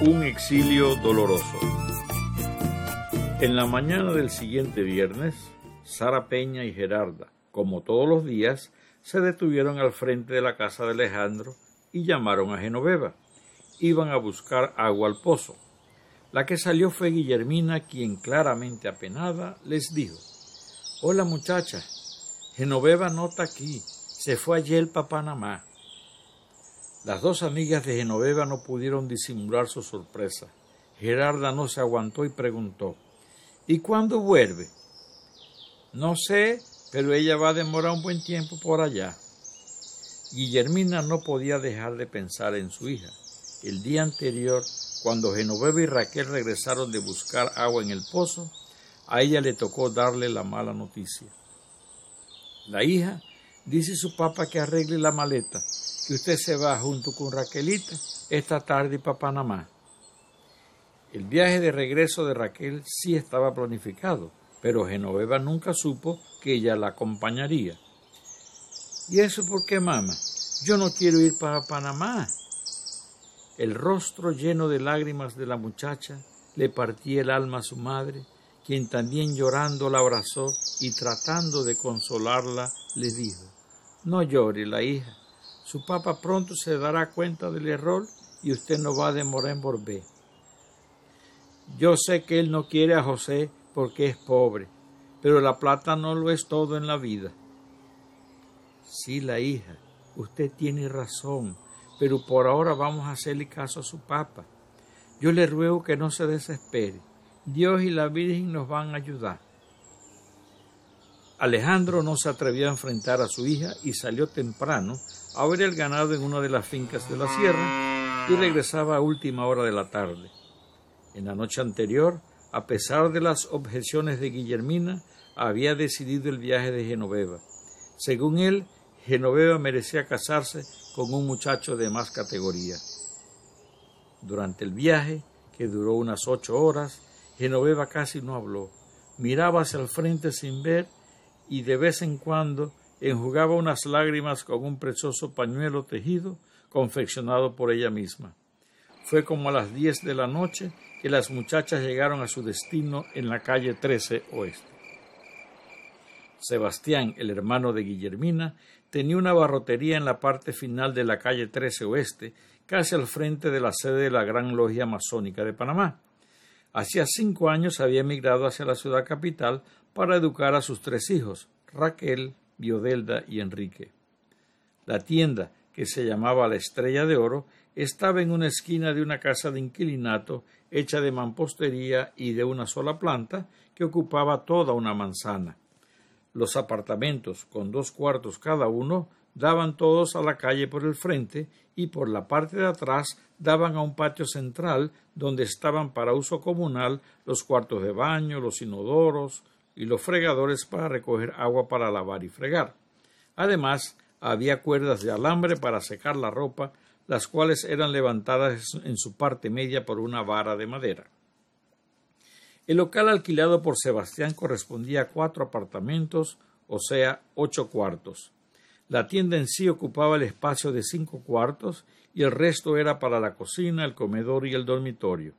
Un exilio doloroso. En la mañana del siguiente viernes, Sara Peña y Gerarda, como todos los días, se detuvieron al frente de la casa de Alejandro y llamaron a Genoveva. Iban a buscar agua al pozo. La que salió fue Guillermina, quien claramente apenada les dijo Hola muchacha, Genoveva no está aquí, se fue ayer para Panamá. Las dos amigas de Genoveva no pudieron disimular su sorpresa. Gerarda no se aguantó y preguntó ¿Y cuándo vuelve? No sé, pero ella va a demorar un buen tiempo por allá. Guillermina no podía dejar de pensar en su hija. El día anterior, cuando Genoveva y Raquel regresaron de buscar agua en el pozo, a ella le tocó darle la mala noticia. La hija dice a su papá que arregle la maleta que usted se va junto con Raquelita esta tarde para Panamá. El viaje de regreso de Raquel sí estaba planificado, pero Genoveva nunca supo que ella la acompañaría. ¿Y eso por qué, mamá? Yo no quiero ir para Panamá. El rostro lleno de lágrimas de la muchacha le partía el alma a su madre, quien también llorando la abrazó y tratando de consolarla le dijo No llore la hija, su papá pronto se dará cuenta del error y usted no va a demorar en volver. Yo sé que él no quiere a José porque es pobre, pero la plata no lo es todo en la vida. Sí, la hija, usted tiene razón, pero por ahora vamos a hacerle caso a su papá. Yo le ruego que no se desespere. Dios y la Virgen nos van a ayudar. Alejandro no se atrevió a enfrentar a su hija y salió temprano a ver el ganado en una de las fincas de la sierra y regresaba a última hora de la tarde. En la noche anterior, a pesar de las objeciones de Guillermina, había decidido el viaje de Genoveva. Según él, Genoveva merecía casarse con un muchacho de más categoría. Durante el viaje, que duró unas ocho horas, Genoveva casi no habló. Miraba hacia el frente sin ver y de vez en cuando enjugaba unas lágrimas con un precioso pañuelo tejido confeccionado por ella misma. Fue como a las diez de la noche que las muchachas llegaron a su destino en la calle 13 Oeste. Sebastián, el hermano de Guillermina, tenía una barrotería en la parte final de la calle 13 Oeste, casi al frente de la sede de la Gran Logia Masónica de Panamá. Hacía cinco años había emigrado hacia la ciudad capital para educar a sus tres hijos, Raquel, Biodelda y Enrique. La tienda, que se llamaba La Estrella de Oro, estaba en una esquina de una casa de inquilinato hecha de mampostería y de una sola planta que ocupaba toda una manzana. Los apartamentos, con dos cuartos cada uno, daban todos a la calle por el frente y por la parte de atrás daban a un patio central donde estaban para uso comunal los cuartos de baño, los inodoros, y los fregadores para recoger agua para lavar y fregar. Además, había cuerdas de alambre para secar la ropa, las cuales eran levantadas en su parte media por una vara de madera. El local alquilado por Sebastián correspondía a cuatro apartamentos, o sea, ocho cuartos. La tienda en sí ocupaba el espacio de cinco cuartos y el resto era para la cocina, el comedor y el dormitorio.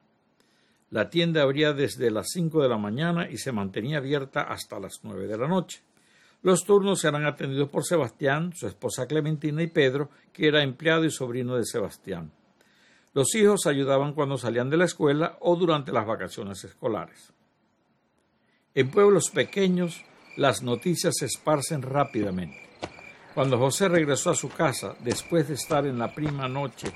La tienda abría desde las cinco de la mañana y se mantenía abierta hasta las nueve de la noche. Los turnos eran atendidos por Sebastián, su esposa Clementina y Pedro, que era empleado y sobrino de Sebastián. Los hijos ayudaban cuando salían de la escuela o durante las vacaciones escolares. En pueblos pequeños, las noticias se esparcen rápidamente. Cuando José regresó a su casa, después de estar en la prima noche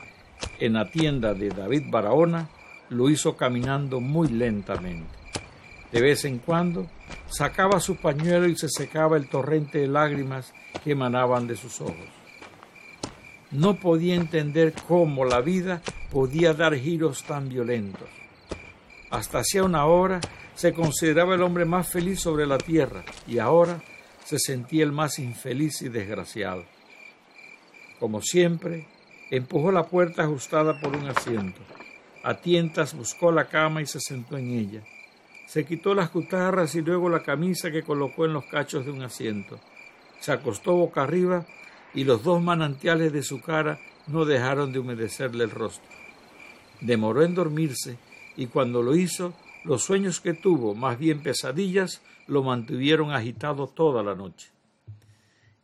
en la tienda de David Barahona, lo hizo caminando muy lentamente. De vez en cuando sacaba su pañuelo y se secaba el torrente de lágrimas que emanaban de sus ojos. No podía entender cómo la vida podía dar giros tan violentos. Hasta hacía una hora se consideraba el hombre más feliz sobre la tierra y ahora se sentía el más infeliz y desgraciado. Como siempre, empujó la puerta ajustada por un asiento. A tientas buscó la cama y se sentó en ella. Se quitó las cutarras y luego la camisa que colocó en los cachos de un asiento. Se acostó boca arriba y los dos manantiales de su cara no dejaron de humedecerle el rostro. demoró en dormirse y cuando lo hizo, los sueños que tuvo, más bien pesadillas, lo mantuvieron agitado toda la noche.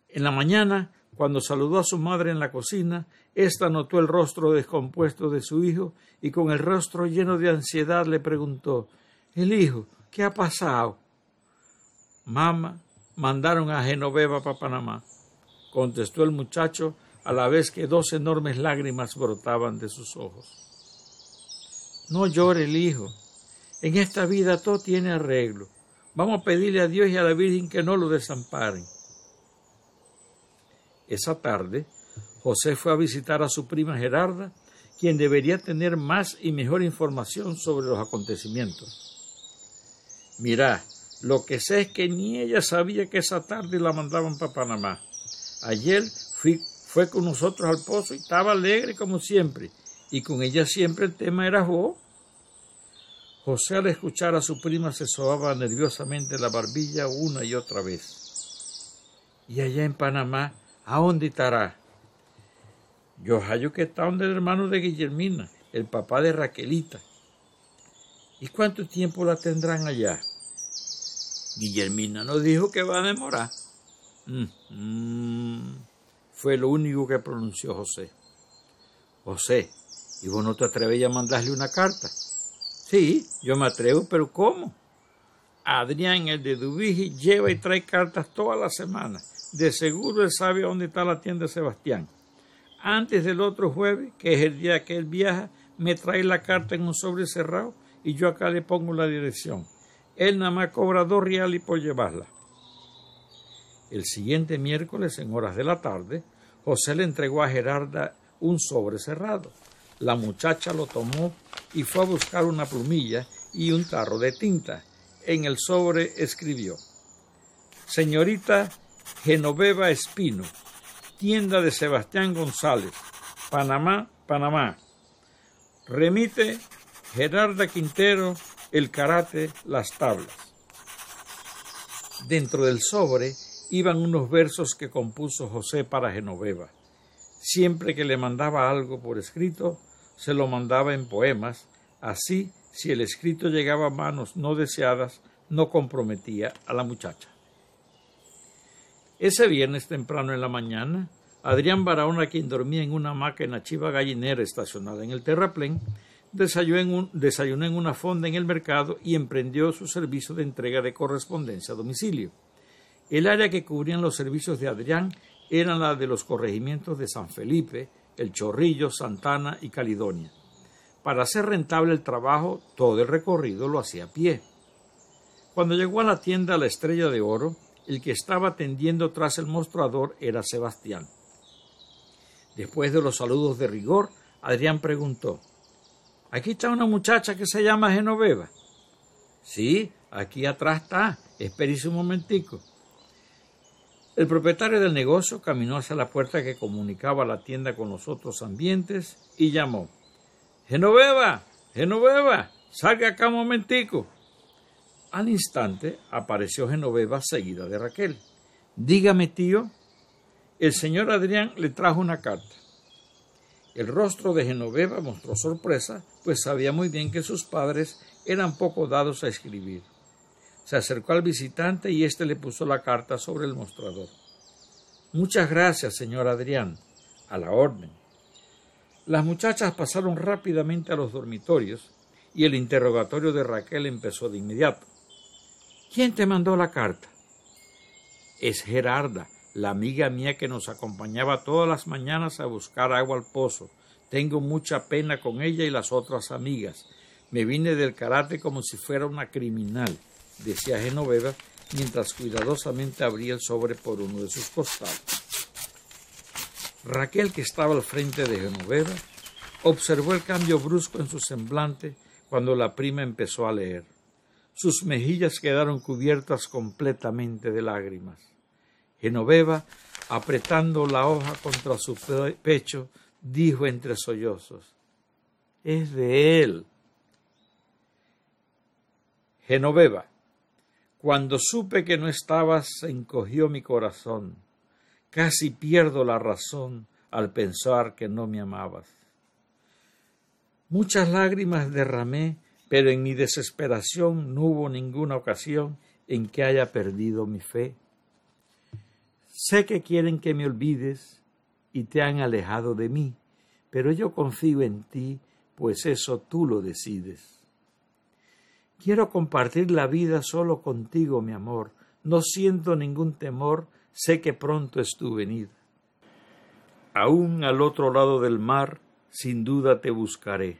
En la mañana, cuando saludó a su madre en la cocina, ésta notó el rostro descompuesto de su hijo y con el rostro lleno de ansiedad le preguntó El hijo, ¿qué ha pasado? Mamá, mandaron a Genoveva para Panamá, contestó el muchacho a la vez que dos enormes lágrimas brotaban de sus ojos. No llore el hijo. En esta vida todo tiene arreglo. Vamos a pedirle a Dios y a la Virgen que no lo desamparen. Esa tarde, José fue a visitar a su prima Gerarda, quien debería tener más y mejor información sobre los acontecimientos. Mira, lo que sé es que ni ella sabía que esa tarde la mandaban para Panamá. Ayer fue con nosotros al pozo y estaba alegre como siempre, y con ella siempre el tema era vos. José al escuchar a su prima se sobaba nerviosamente la barbilla una y otra vez. Y allá en Panamá, ¿a dónde estará? Yo hallo que está donde el hermano de Guillermina, el papá de Raquelita. ¿Y cuánto tiempo la tendrán allá? Guillermina nos dijo que va a demorar. Mm, mm fue lo único que pronunció José. José, ¿y vos no te atreves a mandarle una carta? Sí, yo me atrevo, pero ¿cómo? Adrián, el de Dubiji, lleva y trae cartas todas las semanas. De seguro él sabe dónde está la tienda de Sebastián. Antes del otro jueves, que es el día que él viaja, me trae la carta en un sobre cerrado y yo acá le pongo la dirección. Él nada más cobra dos reales por llevarla. El siguiente miércoles, en horas de la tarde, José le entregó a Gerarda un sobre cerrado. La muchacha lo tomó y fue a buscar una plumilla y un tarro de tinta. En el sobre escribió Señorita Genoveva Espino, tienda de Sebastián González, Panamá, Panamá. Remite Gerarda Quintero, el karate, las tablas. Dentro del sobre iban unos versos que compuso José para Genoveva. Siempre que le mandaba algo por escrito, se lo mandaba en poemas, así si el escrito llegaba a manos no deseadas, no comprometía a la muchacha. Ese viernes temprano en la mañana, Adrián Barahona, quien dormía en una hamaca en la chiva gallinera estacionada en el terraplén, desayunó en, en una fonda en el mercado y emprendió su servicio de entrega de correspondencia a domicilio. El área que cubrían los servicios de Adrián era la de los corregimientos de San Felipe, El Chorrillo, Santana y Caledonia. Para hacer rentable el trabajo, todo el recorrido lo hacía a pie. Cuando llegó a la tienda La Estrella de Oro, el que estaba atendiendo tras el mostrador era Sebastián. Después de los saludos de rigor, Adrián preguntó Aquí está una muchacha que se llama Genoveva. Sí, aquí atrás está. Espérese un momentico. El propietario del negocio caminó hacia la puerta que comunicaba la tienda con los otros ambientes y llamó. Genoveva, Genoveva, salga acá un momentico. Al instante apareció Genoveva seguida de Raquel. Dígame, tío. El señor Adrián le trajo una carta. El rostro de Genoveva mostró sorpresa, pues sabía muy bien que sus padres eran poco dados a escribir. Se acercó al visitante y éste le puso la carta sobre el mostrador. Muchas gracias, señor Adrián. A la orden. Las muchachas pasaron rápidamente a los dormitorios y el interrogatorio de Raquel empezó de inmediato. ¿Quién te mandó la carta? Es Gerarda, la amiga mía que nos acompañaba todas las mañanas a buscar agua al pozo. Tengo mucha pena con ella y las otras amigas. Me vine del karate como si fuera una criminal decía Genoveva, mientras cuidadosamente abría el sobre por uno de sus costados. Raquel, que estaba al frente de Genoveva, observó el cambio brusco en su semblante cuando la prima empezó a leer. Sus mejillas quedaron cubiertas completamente de lágrimas. Genoveva, apretando la hoja contra su pecho, dijo entre sollozos Es de él. Genoveva, cuando supe que no estabas, encogió mi corazón. Casi pierdo la razón al pensar que no me amabas. Muchas lágrimas derramé, pero en mi desesperación no hubo ninguna ocasión en que haya perdido mi fe. Sé que quieren que me olvides y te han alejado de mí, pero yo confío en ti, pues eso tú lo decides. Quiero compartir la vida solo contigo, mi amor. No siento ningún temor, sé que pronto es tu venida. Aún al otro lado del mar, sin duda te buscaré,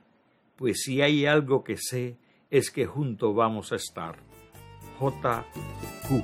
pues si hay algo que sé, es que juntos vamos a estar. J. Q.